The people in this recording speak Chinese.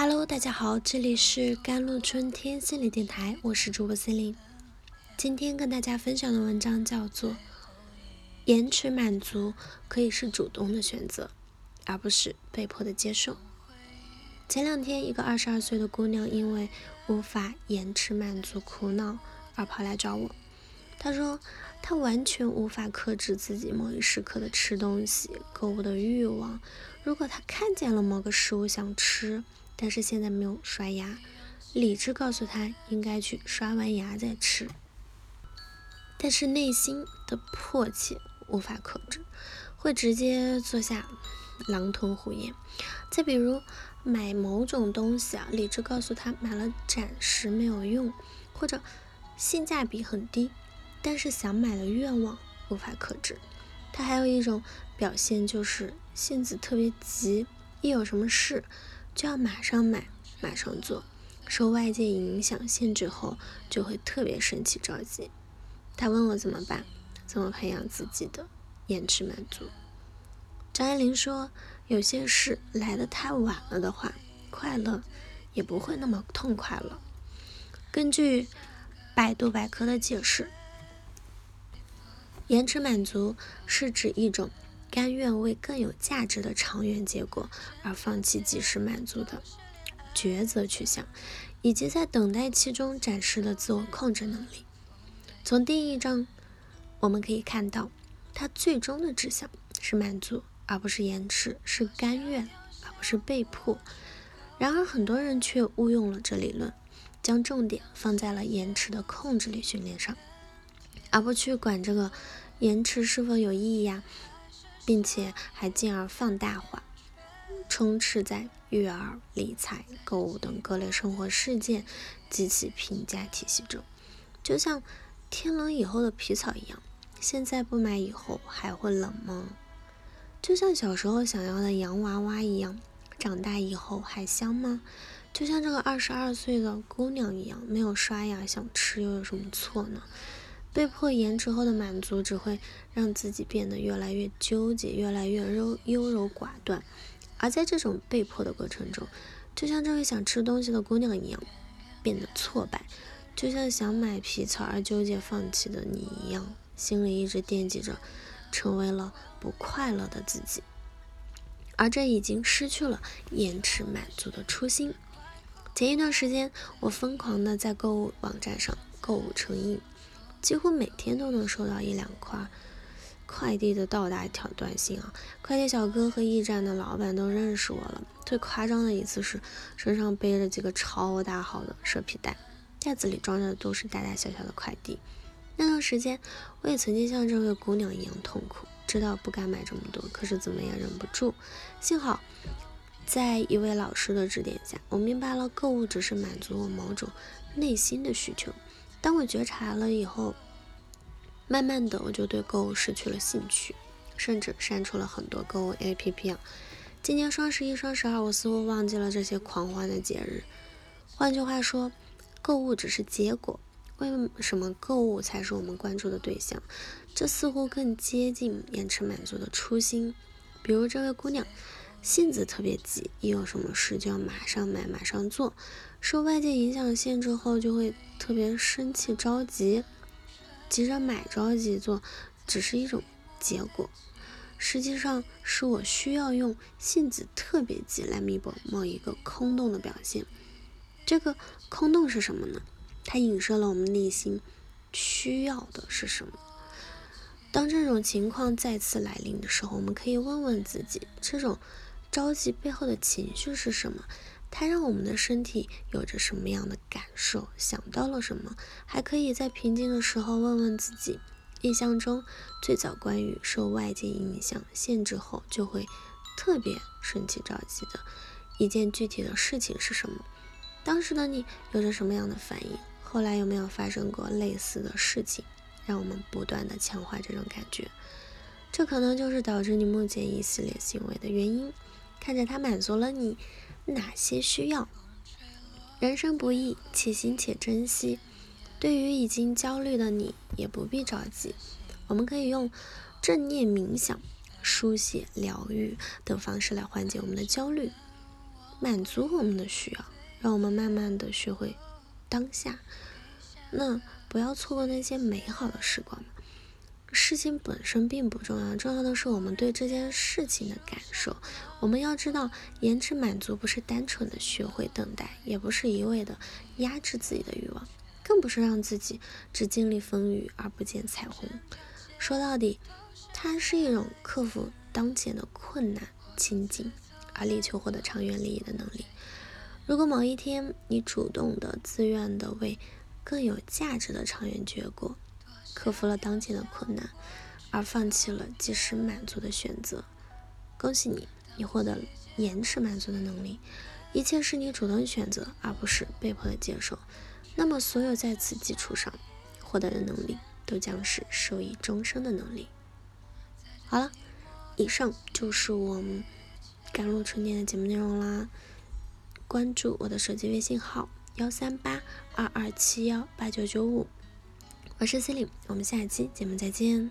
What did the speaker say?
Hello，大家好，这里是甘露春天心理电台，我是主播心灵。今天跟大家分享的文章叫做《延迟满足可以是主动的选择，而不是被迫的接受》。前两天，一个二十二岁的姑娘因为无法延迟满足苦恼而跑来找我。她说，她完全无法克制自己某一时刻的吃东西、购物的欲望。如果她看见了某个食物想吃，但是现在没有刷牙，理智告诉他应该去刷完牙再吃，但是内心的迫切无法克制，会直接坐下狼吞虎咽。再比如买某种东西啊，理智告诉他买了暂时没有用，或者性价比很低，但是想买的愿望无法克制。他还有一种表现就是性子特别急，一有什么事。就要马上买，马上做，受外界影响限制后，就会特别生气着急。他问我怎么办，怎么培养自己的延迟满足？张爱玲说，有些事来得太晚了的话，快乐也不会那么痛快了。根据百度百科的解释，延迟满足是指一种。甘愿为更有价值的长远结果而放弃及时满足的抉择取向，以及在等待期中展示的自我控制能力。从第一章，我们可以看到，它最终的志向是满足，而不是延迟；是甘愿，而不是被迫。然而，很多人却误用了这理论，将重点放在了延迟的控制力训练上，而不去管这个延迟是否有意义呀。并且还进而放大化，充斥在育儿、理财、购物等各类生活事件及其评价体系中，就像天冷以后的皮草一样，现在不买以后还会冷吗？就像小时候想要的洋娃娃一样，长大以后还香吗？就像这个二十二岁的姑娘一样，没有刷牙想吃又有什么错呢？被迫延迟后的满足，只会让自己变得越来越纠结，越来越优优柔寡断。而在这种被迫的过程中，就像这位想吃东西的姑娘一样，变得挫败；就像想买皮草而纠结放弃的你一样，心里一直惦记着，成为了不快乐的自己。而这已经失去了延迟满足的初心。前一段时间，我疯狂的在购物网站上购物成瘾。几乎每天都能收到一两块快递的到达条短信啊！快递小哥和驿站的老板都认识我了。最夸张的一次是身上背着几个超大号的蛇皮袋，袋子里装着的都是大大小小的快递。那段时间，我也曾经像这位姑娘一样痛苦，知道不该买这么多，可是怎么也忍不住。幸好，在一位老师的指点下，我明白了购物只是满足我某种内心的需求。当我觉察了以后，慢慢的我就对购物失去了兴趣，甚至删除了很多购物 APP。今年双十一、双十二，我似乎忘记了这些狂欢的节日。换句话说，购物只是结果，为什么购物才是我们关注的对象？这似乎更接近延迟满足的初心。比如这位姑娘。性子特别急，一有什么事就要马上买、马上做，受外界影响限制后就会特别生气、着急，急着买、着急做，只是一种结果。实际上是我需要用性子特别急来弥补某一个空洞的表现。这个空洞是什么呢？它影射了我们内心需要的是什么。当这种情况再次来临的时候，我们可以问问自己：这种。着急背后的情绪是什么？它让我们的身体有着什么样的感受？想到了什么？还可以在平静的时候问问自己：印象中最早关于受外界影响限制后就会特别生气着急的一件具体的事情是什么？当时的你有着什么样的反应？后来有没有发生过类似的事情，让我们不断的强化这种感觉？这可能就是导致你目前一系列行为的原因。看着它满足了你哪些需要？人生不易，且行且珍惜。对于已经焦虑的你，也不必着急。我们可以用正念冥想、书写、疗愈等方式来缓解我们的焦虑。满足我们的需要，让我们慢慢的学会当下。那不要错过那些美好的时光。事情本身并不重要，重要的是我们对这件事情的感受。我们要知道，延迟满足不是单纯的学会等待，也不是一味的压制自己的欲望，更不是让自己只经历风雨而不见彩虹。说到底，它是一种克服当前的困难情境，而力求获得长远利益的能力。如果某一天你主动的、自愿的为更有价值的长远结果，克服了当前的困难，而放弃了及时满足的选择。恭喜你，你获得了延迟满足的能力。一切是你主动选择，而不是被迫的接受。那么，所有在此基础上获得的能力，都将是受益终生的能力。好了，以上就是我们甘露春天的节目内容啦。关注我的手机微信号：幺三八二二七幺八九九五。我是 c e l i n e 我们下期节目再见。